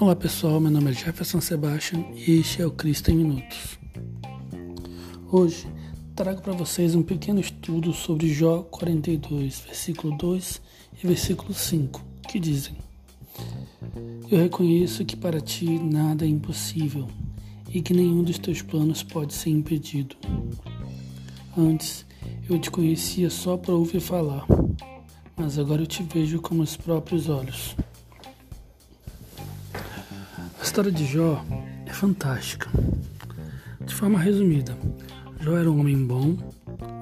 Olá pessoal, meu nome é Jefferson Sebastian e este é o Cristo em Minutos. Hoje trago para vocês um pequeno estudo sobre Jó 42, versículo 2 e versículo 5, que dizem: Eu reconheço que para ti nada é impossível e que nenhum dos teus planos pode ser impedido. Antes eu te conhecia só para ouvir falar, mas agora eu te vejo com os próprios olhos história de Jó é fantástica. De forma resumida, Jó era um homem bom,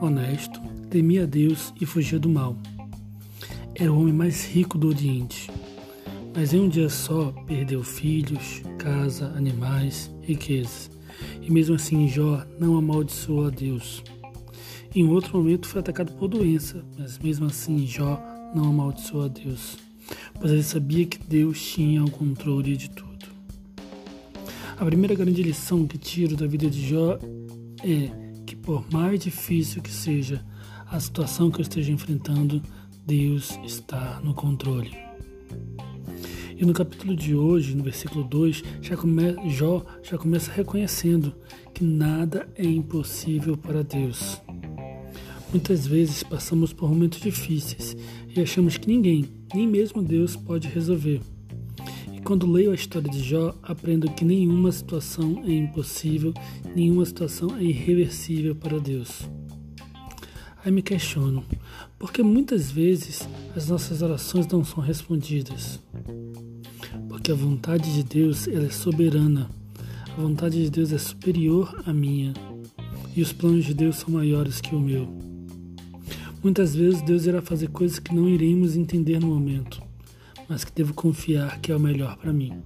honesto, temia Deus e fugia do mal. Era o homem mais rico do Oriente, mas em um dia só perdeu filhos, casa, animais, riquezas. E mesmo assim Jó não amaldiçoou a Deus. Em outro momento foi atacado por doença, mas mesmo assim Jó não amaldiçoou a Deus, pois ele sabia que Deus tinha o controle de tudo. A primeira grande lição que tiro da vida de Jó é que, por mais difícil que seja a situação que eu esteja enfrentando, Deus está no controle. E no capítulo de hoje, no versículo 2, já come, Jó já começa reconhecendo que nada é impossível para Deus. Muitas vezes passamos por momentos difíceis e achamos que ninguém, nem mesmo Deus, pode resolver. Quando leio a história de Jó, aprendo que nenhuma situação é impossível, nenhuma situação é irreversível para Deus. Aí me questiono, porque muitas vezes as nossas orações não são respondidas? Porque a vontade de Deus ela é soberana, a vontade de Deus é superior à minha, e os planos de Deus são maiores que o meu. Muitas vezes Deus irá fazer coisas que não iremos entender no momento mas que devo confiar que é o melhor para mim.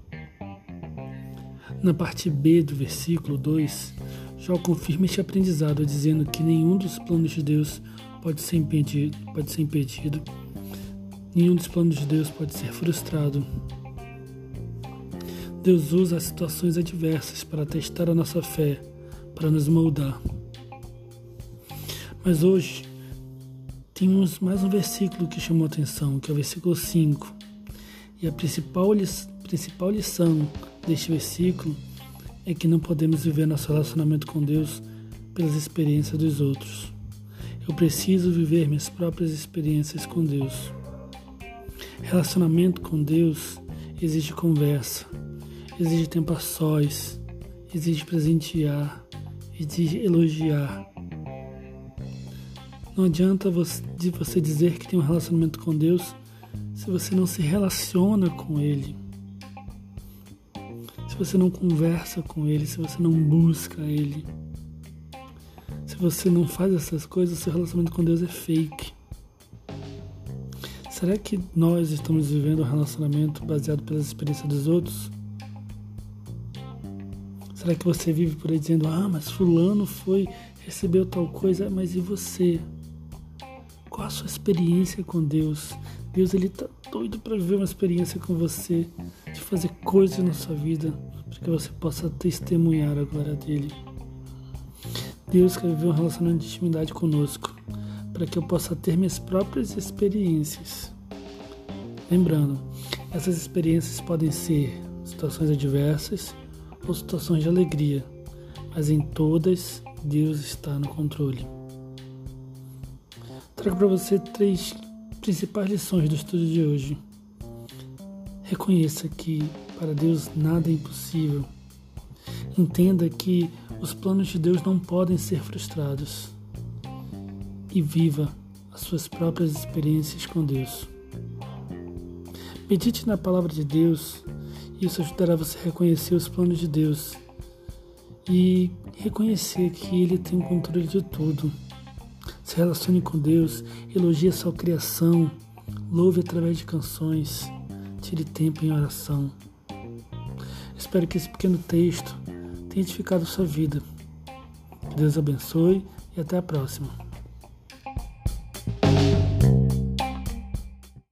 Na parte B do versículo 2, Jó confirma este aprendizado dizendo que nenhum dos planos de Deus pode ser impedido, pode ser impedido, nenhum dos planos de Deus pode ser frustrado. Deus usa as situações adversas para testar a nossa fé, para nos moldar. Mas hoje temos mais um versículo que chamou atenção, que é o versículo 5, e a principal, principal lição deste versículo é que não podemos viver nosso relacionamento com Deus pelas experiências dos outros. Eu preciso viver minhas próprias experiências com Deus. Relacionamento com Deus exige conversa, exige tempo a sós, exige presentear, exige elogiar. Não adianta você dizer que tem um relacionamento com Deus se você não se relaciona com Ele, se você não conversa com Ele, se você não busca Ele, se você não faz essas coisas, seu relacionamento com Deus é fake. Será que nós estamos vivendo um relacionamento baseado pelas experiências dos outros? Será que você vive por aí dizendo, ah, mas fulano foi, recebeu tal coisa, mas e você? Qual a sua experiência com Deus? Deus ele tá doido para viver uma experiência com você, de fazer coisas na sua vida, para que você possa testemunhar a glória dele. Deus quer viver um relacionamento de intimidade conosco, para que eu possa ter minhas próprias experiências. Lembrando, essas experiências podem ser situações adversas ou situações de alegria, mas em todas Deus está no controle. Trago para você três principais lições do estudo de hoje. Reconheça que para Deus nada é impossível. Entenda que os planos de Deus não podem ser frustrados. E viva as suas próprias experiências com Deus. Medite na palavra de Deus, isso ajudará você a reconhecer os planos de Deus e reconhecer que Ele tem o controle de tudo se relacione com Deus, elogie a sua criação, louve através de canções, tire tempo em oração. Espero que esse pequeno texto tenha edificado sua vida. Que Deus abençoe e até a próxima.